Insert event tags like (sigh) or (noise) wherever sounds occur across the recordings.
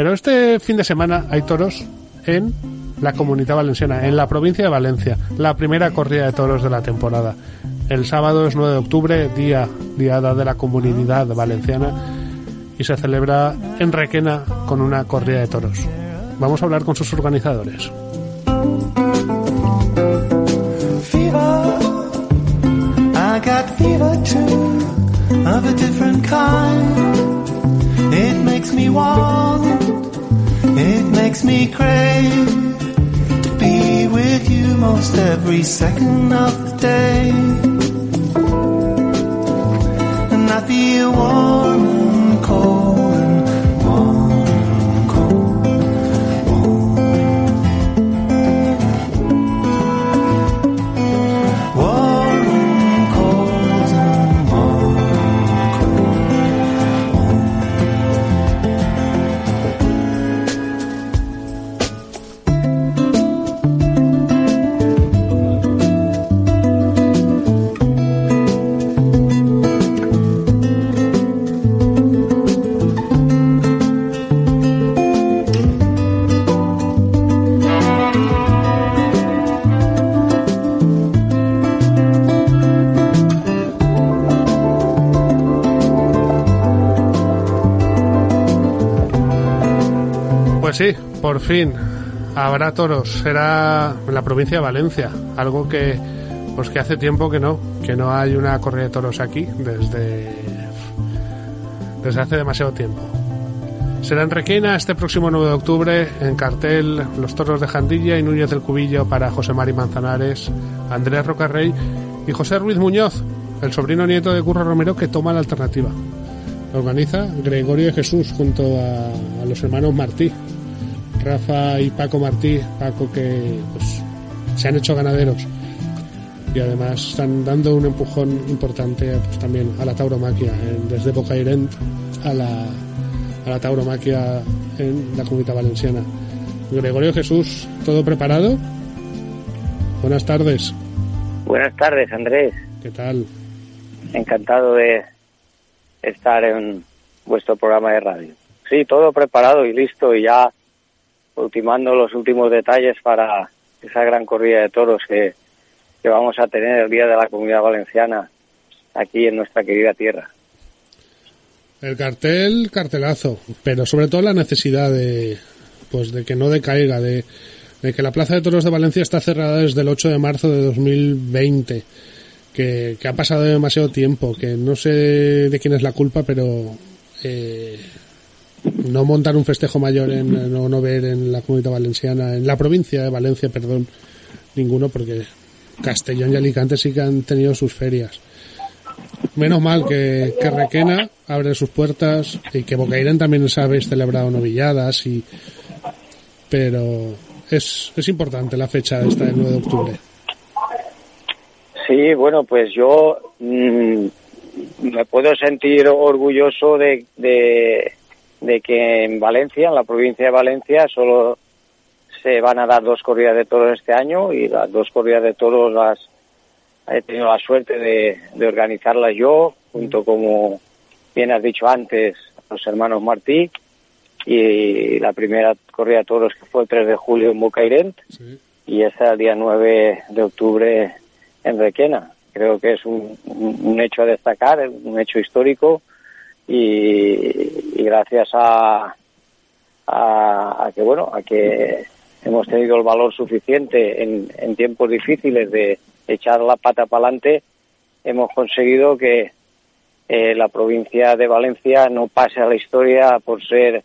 Pero este fin de semana hay toros en la Comunidad Valenciana, en la provincia de Valencia, la primera corrida de toros de la temporada. El sábado es 9 de octubre, día diada de la Comunidad Valenciana, y se celebra en Requena con una corrida de toros. Vamos a hablar con sus organizadores. It makes me want, it makes me crave to be with you most every second of the day. And I feel warm sí, por fin habrá toros. Será en la provincia de Valencia, algo que pues que hace tiempo que no, que no hay una corrida de toros aquí desde desde hace demasiado tiempo. Será en Requena este próximo 9 de octubre, en cartel Los Toros de Jandilla y Núñez del Cubillo para José Mari Manzanares, Andrés Rocarrey y José Ruiz Muñoz, el sobrino nieto de Curro Romero que toma la alternativa. organiza Gregorio de Jesús junto a los hermanos Martí, Rafa y Paco Martí, Paco que pues, se han hecho ganaderos y además están dando un empujón importante pues, también a la tauromaquia, desde Bocairent a la, a la tauromaquia en la comunidad valenciana. Gregorio Jesús, ¿todo preparado? Buenas tardes. Buenas tardes, Andrés. ¿Qué tal? Encantado de estar en vuestro programa de radio. Sí, todo preparado y listo y ya ultimando los últimos detalles para esa gran corrida de toros que, que vamos a tener el día de la Comunidad Valenciana aquí en nuestra querida tierra. El cartel, cartelazo, pero sobre todo la necesidad de, pues de que no decaiga, de, de que la Plaza de Toros de Valencia está cerrada desde el 8 de marzo de 2020, que, que ha pasado demasiado tiempo, que no sé de quién es la culpa, pero eh, no montar un festejo mayor en, no, no ver en la comunidad valenciana, en la provincia de Valencia, perdón, ninguno, porque Castellón y Alicante sí que han tenido sus ferias. Menos mal que, que Requena abre sus puertas y que Bocairén también habéis celebrado novilladas y pero es, es importante la fecha esta del 9 de octubre. Sí, bueno, pues yo mm, me puedo sentir orgulloso de, de que en Valencia, en la provincia de Valencia, solo se van a dar dos corridas de toros este año y las dos corridas de toros las he tenido la suerte de, de organizarlas yo, junto como bien has dicho antes, los hermanos Martí y la primera corrida de toros que fue el 3 de julio en Bucairent y esta el día 9 de octubre en Requena. Creo que es un, un hecho a destacar, un hecho histórico y, gracias a, a, que bueno a que hemos tenido el valor suficiente en, en tiempos difíciles de echar la pata para adelante hemos conseguido que eh, la provincia de Valencia no pase a la historia por ser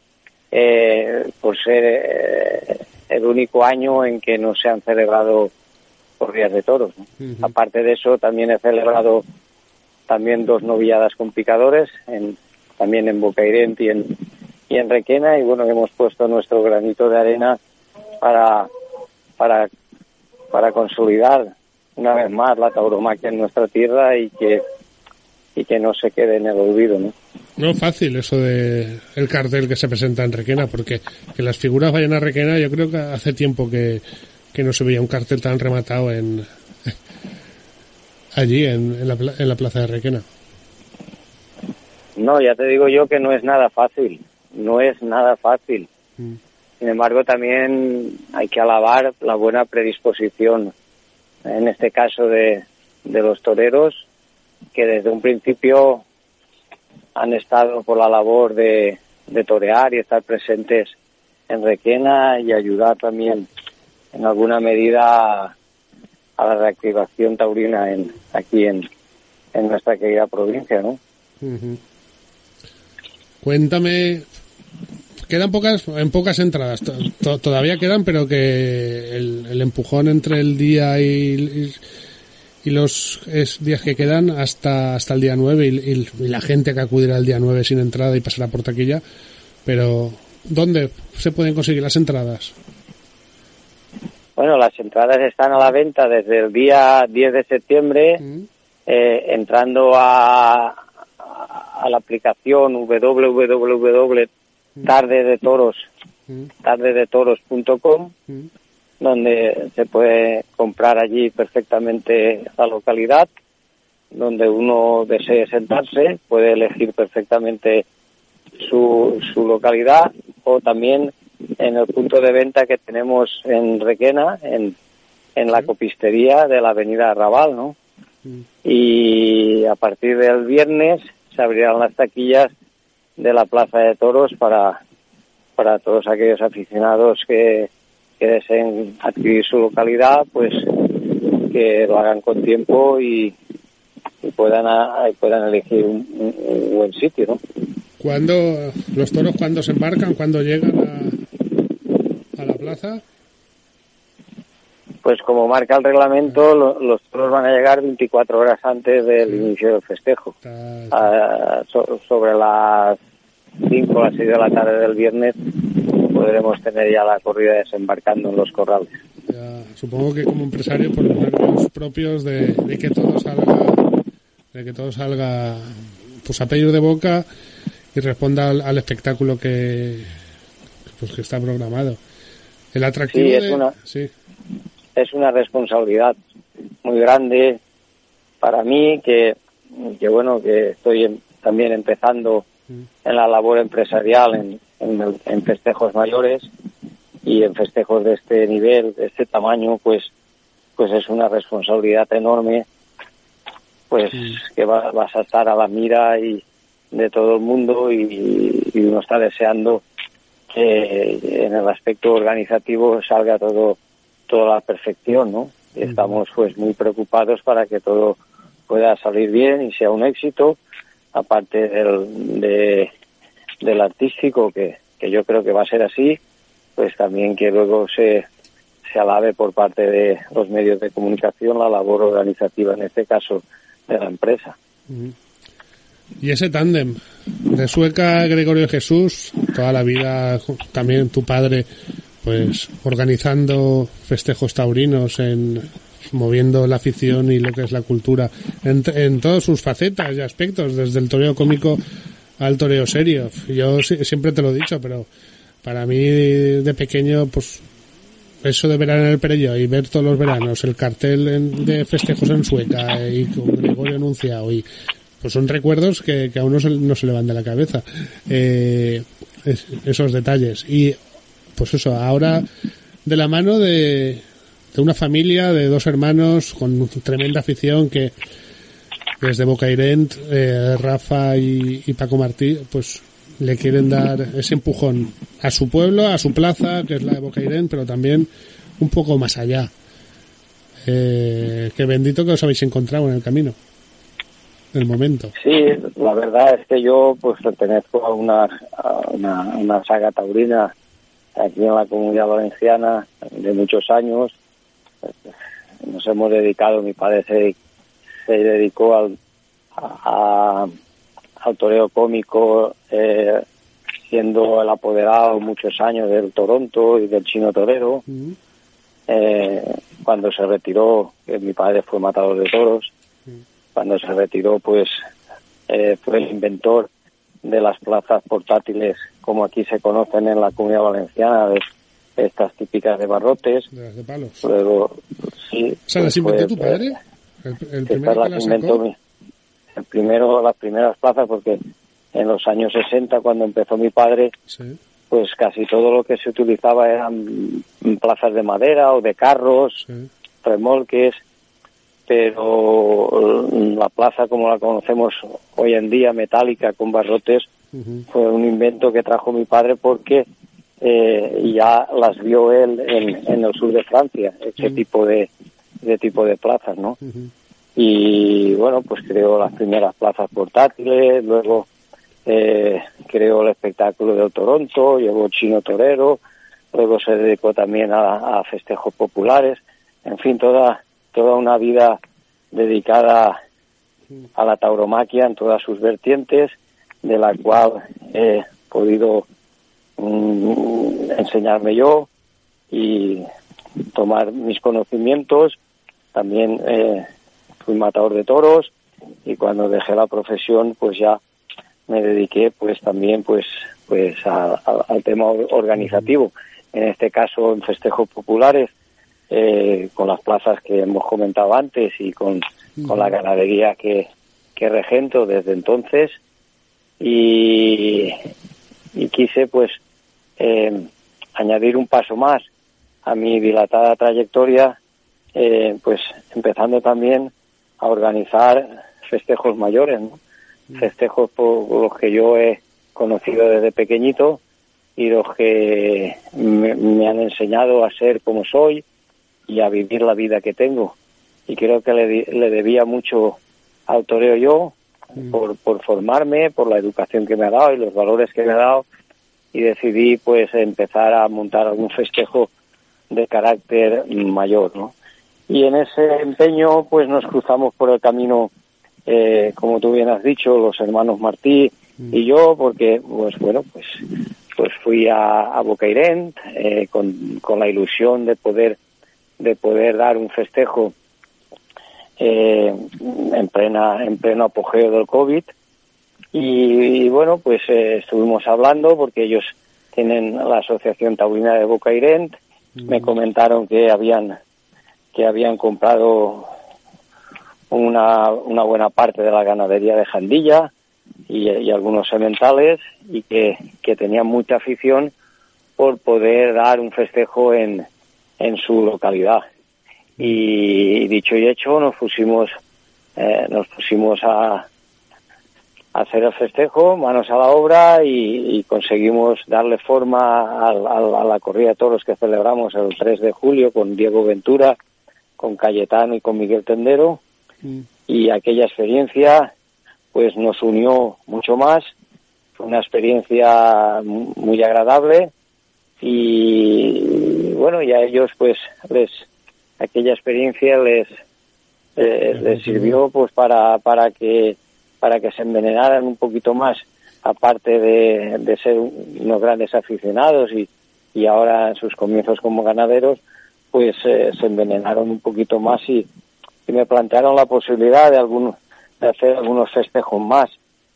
eh, por ser eh, el único año en que no se han celebrado corridas de toros. Aparte de eso, también he celebrado también dos novilladas con picadores en, también en Bocairent y en, y en Requena y bueno, hemos puesto nuestro granito de arena para, para, para consolidar una vez más la tauromaquia en nuestra tierra y que y que no se quede en el olvido, ¿no? No fácil eso de el cartel que se presenta en Requena, porque que las figuras vayan a Requena, yo creo que hace tiempo que, que no se veía un cartel tan rematado en (laughs) allí en, en, la, en la plaza de Requena. No, ya te digo yo que no es nada fácil, no es nada fácil. Mm. Sin embargo, también hay que alabar la buena predisposición, en este caso de, de los toreros, que desde un principio han estado por la labor de, de torear y estar presentes en Requena y ayudar también en alguna medida a la reactivación taurina en, aquí en, en nuestra querida provincia, ¿no? Cuéntame, quedan pocas, en pocas entradas, todavía quedan, pero que el, empujón entre el día y, y, los días que quedan hasta, hasta el día 9 y, la gente que acudirá el día 9 sin entrada y pasará por taquilla, pero ¿dónde se pueden conseguir las entradas? Bueno, las entradas están a la venta desde el día 10 de septiembre, mm. eh, entrando a, a la aplicación www.tardedetoros, tardedetoros.com, donde se puede comprar allí perfectamente la localidad, donde uno desee sentarse, puede elegir perfectamente su, su localidad o también en el punto de venta que tenemos en Requena, en, en la copistería de la avenida Raval, ¿no? Y a partir del viernes se abrirán las taquillas de la Plaza de Toros para, para todos aquellos aficionados que, que deseen adquirir su localidad, pues que lo hagan con tiempo y, y puedan, puedan elegir un, un, buen sitio, ¿no? ¿Cuándo, los toros cuándo se embarcan, cuándo llegan a, a la plaza? Pues como marca el reglamento, los toros van a llegar 24 horas antes del inicio del festejo. Ah, sobre las 5 o las 6 de la tarde del viernes podremos tener ya la corrida desembarcando en los corrales. supongo que como empresario por los nervios propios de, que todo salga de que todo salga pues a pedir de boca y responda al, espectáculo que pues que está programado. El atractivo es una, es una responsabilidad muy grande para mí que, que bueno, que estoy también empezando mm. en la labor empresarial en, en, festejos mayores y en festejos de este nivel, de este tamaño, pues, pues es una responsabilidad enorme, pues que vas a estar a la mira y de todo el mundo y uno está deseando en el aspecto organizativo salga todo toda la perfección, ¿no? Y estamos pues muy preocupados para que todo pueda salir bien y sea un éxito, aparte del, de, del artístico, que, que yo creo que va a ser así, pues también que luego se, se alabe por parte de los medios de comunicación la labor organizativa, en este caso, de la empresa. Y ese tándem de Sueca Gregorio Jesús, toda la vida también tu padre, pues organizando festejos taurinos, en moviendo la afición y lo que es la cultura en, en todas sus facetas y aspectos, desde el toreo cómico al toreo serio. Yo siempre te lo he dicho, pero para mí de pequeño, pues eso de verano en el Perello y ver todos los veranos el cartel de festejos en Sueca y con Gregorio anunciado y pues son recuerdos que, a uno no se le van de la cabeza. Eh, esos detalles. Y pues eso, ahora de la mano de, una familia, de dos hermanos con tremenda afición que desde Bocairent, eh, Rafa y, Paco Martí, pues le quieren dar ese empujón a su pueblo, a su plaza, que es la de Bocairent, pero también un poco más allá. Eh, que bendito que os habéis encontrado en el camino el momento. Sí, la verdad es que yo pues pertenezco a una, una, saga taurina aquí en la comunidad valenciana de muchos años. Nos hemos dedicado, mi padre se, se dedicó al, a, al toreo cómico, eh, siendo el apoderado muchos años del Toronto y del Chino Torero. eh, cuando se retiró, mi padre fue matador de toros cuando se retiró, pues eh, fue el inventor de las plazas portátiles, como aquí se conocen en la comunidad valenciana, de estas típicas de barrotes. De las de palos. Luego, sí. O sea, ¿las inventó tu padre? El, el primero que las inventó el primero, las primeras plazas, porque en los años 60, cuando empezó mi padre, pues casi todo lo que se utilizaba eran plazas de madera o de carros, remolques, pero la plaza como la conocemos hoy en día, metálica, con barrotes, fue un invento que trajo mi padre porque eh, ya las vio él en, el sur de Francia, ese tipo de, de tipo de plazas, ¿no? Y bueno, pues creó las primeras plazas portátiles, luego eh, creó el espectáculo de Toronto, llevó Chino Torero, luego se dedicó también a, festejos populares, en fin, toda, toda una vida dedicada a la tauromaquia en todas sus vertientes, de la cual he podido mm, enseñarme yo y tomar mis conocimientos. También eh, fui matador de toros y cuando dejé la profesión, pues ya me dediqué pues también pues pues al tema organizativo. En este caso en festejos populares eh, con las plazas que hemos comentado antes y con, con la ganadería que, que regento desde entonces. Y, y quise pues eh, añadir un paso más a mi dilatada trayectoria eh, pues empezando también a organizar festejos mayores ¿no? festejos por los que yo he conocido desde pequeñito y los que me, han enseñado a ser como soy y a vivir la vida que tengo. Y creo que le, debía mucho al toreo yo mm. por, por formarme, por la educación que me ha dado y los valores que me ha dado y decidí pues empezar a montar algún festejo de carácter mayor, ¿no? Y en ese empeño pues nos cruzamos por el camino eh, como tú bien has dicho, los hermanos Martí y mm. yo, porque, pues bueno, pues, pues fui a, a Bocairent eh, con, con la ilusión de poder, de poder dar un festejo eh, en plena, en pleno apogeo del COVID. Y, bueno, pues eh, estuvimos hablando porque ellos tienen la Asociación Taurina de Bocairent. Me mm. comentaron que habían, que habían comprado una, una buena parte de la ganadería de Jandilla y, algunos sementales y que, que tenían mucha afición por poder dar un festejo en, en su localidad. Y dicho y hecho, nos pusimos, eh, nos pusimos a, hacer el festejo, manos a la obra y, conseguimos darle forma a, a, la corrida de toros que celebramos el 3 de julio con Diego Ventura, con Cayetano y con Miguel Tendero. Y aquella experiencia pues nos unió mucho más, fue una experiencia muy agradable y bueno, y a ellos pues les aquella experiencia les eh, les sirvió pues para para que para que se envenenaran un poquito más aparte de, de ser unos grandes aficionados y, y ahora en sus comienzos como ganaderos pues eh, se envenenaron un poquito más y, y me plantearon la posibilidad de, algún, de hacer algunos festejos más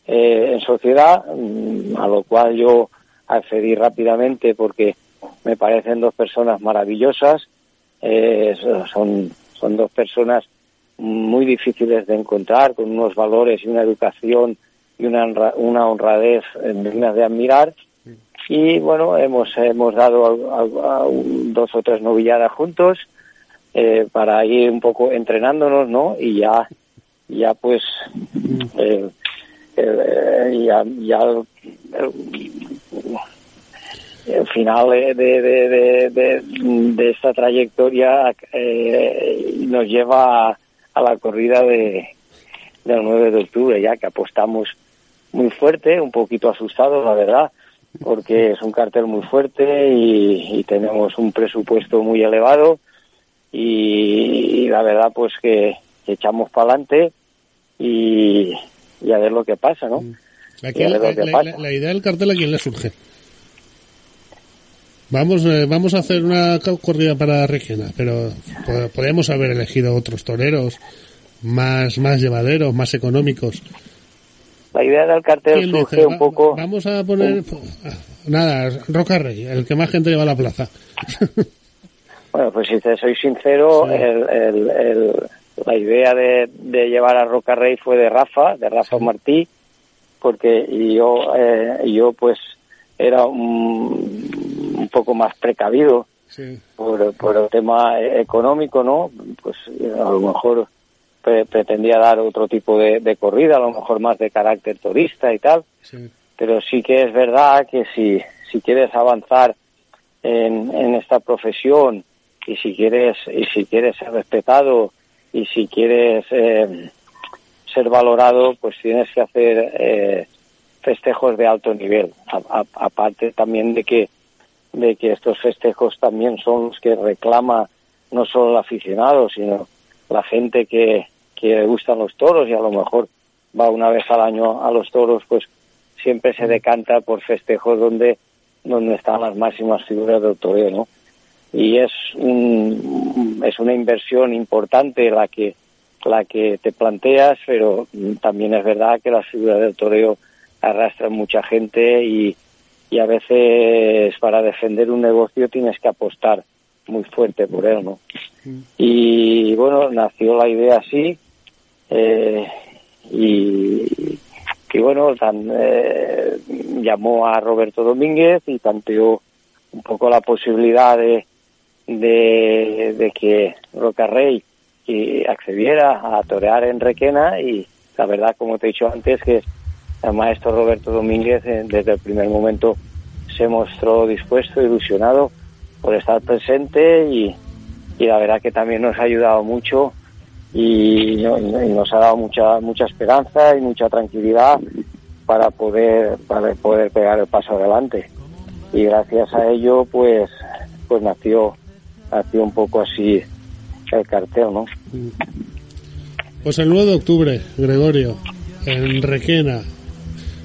eh, en sociedad, mm, a lo cual yo accedí rápidamente porque me parecen dos personas maravillosas, eh, son, son dos personas muy difíciles de encontrar, con unos valores y una educación y una, una honradez dignas de admirar. Y bueno, hemos, hemos dado dos o tres novilladas juntos eh, para ir un poco entrenándonos, ¿no? Y ya, ya pues, eh, eh, ya, ya el, final de, de, de, de, esta trayectoria nos lleva a, a, la corrida de del 9 de octubre, ya que apostamos muy fuerte, un poquito asustados, la verdad, porque es un cartel muy fuerte y, y tenemos un presupuesto muy elevado y, la verdad pues que, echamos para adelante y, a ver lo que pasa, ¿no? Mm. la, idea del cartel a quién le surge. Vamos, eh, vamos a hacer una corrida para Regina, pero podríamos haber elegido otros toreros más, más llevaderos, más económicos. La idea del cartel surge un poco. Vamos a poner. Nada, Roca Rey, el que más gente lleva a la plaza. (laughs) Bueno, pues si te soy sincero, la idea de, llevar a Roca Rey fue de Rafa, de Rafa Martí, porque yo, eh, yo pues era un, un poco más precavido por, por el tema económico, ¿no? Pues a lo mejor pretendía dar otro tipo de, corrida, a lo mejor más de carácter turista y tal. Pero sí que es verdad que si, si quieres avanzar en, en esta profesión y si quieres y si quieres ser respetado y si quieres eh, ser valorado, pues tienes que hacer eh, festejos de alto nivel. aparte también de que de que estos festejos también son los que reclama no solo el aficionado, sino la gente que, que le gustan los toros y a lo mejor va una vez al año a los toros, pues siempre se decanta por festejos donde donde están las máximas figuras del toreo, ¿no? Y es un, es una inversión importante la que la que te planteas, pero también es verdad que las figuras del toreo arrastran mucha gente y, y a veces para defender un negocio tienes que apostar muy fuerte por él, ¿no? Y bueno, nació la idea así eh, y que bueno, eh, llamó a Roberto Domínguez y tanteó un poco la posibilidad de, de, de que Roca Rey accediera a torear en Requena y la verdad, como te he dicho antes, que el maestro Roberto Domínguez eh, desde el primer momento se mostró dispuesto, ilusionado por estar presente y, la verdad que también nos ha ayudado mucho y, nos ha dado mucha mucha esperanza y mucha tranquilidad para poder para poder pegar el paso adelante. Y gracias a ello pues pues nació nació un poco así el cartel no pues el 9 de octubre Gregorio en Requena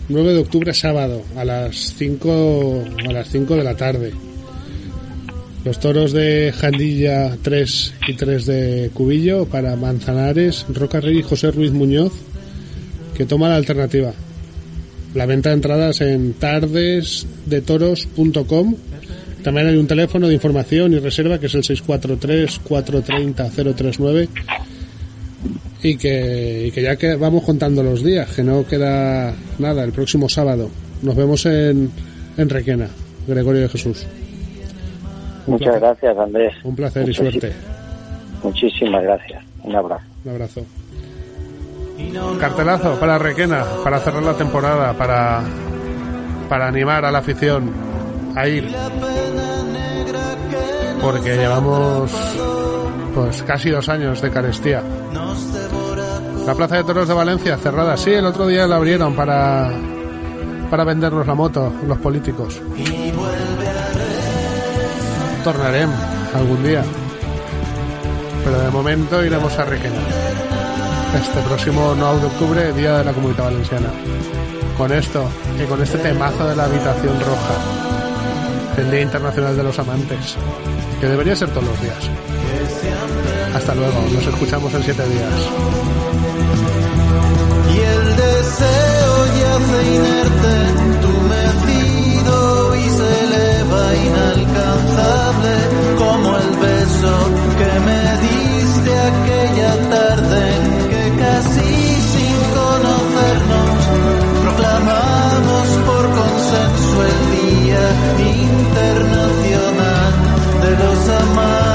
9 de octubre sábado a las 5 a las 5 de la tarde los toros de Jandilla 3 y 3 de Cubillo para Manzanares, Roca Rey y José Ruiz Muñoz, que toma la alternativa. La venta de entradas en tardesdetoros.com. También hay un teléfono de información y reserva que es el 643-430-039 y que, y que ya que vamos contando los días, que no queda nada, el próximo sábado. Nos vemos en, en Requena, Gregorio de Jesús. Muchas gracias, Andrés. Un placer y suerte. Muchísimas gracias. Un abrazo. Un abrazo. Cartelazo para Requena, para cerrar la temporada, para, para animar a la afición a ir. Porque llevamos pues casi dos años de carestía. La Plaza de Toros de Valencia cerrada. Sí, el otro día la abrieron para, para vendernos la moto, los políticos tornaremos algún día. Pero de momento iremos a Requena. Este próximo 9 de octubre, Día de la Comunidad Valenciana. Con esto y con este temazo de la habitación roja. El Día Internacional de los Amantes. Que debería ser todos los días. Hasta luego, nos escuchamos en siete días. Y el deseo yace inerte, entumecido y se eleva inalcanzable como el beso que me diste aquella tarde que casi sin conocernos proclamamos por consenso el Día Internacional de los Amados.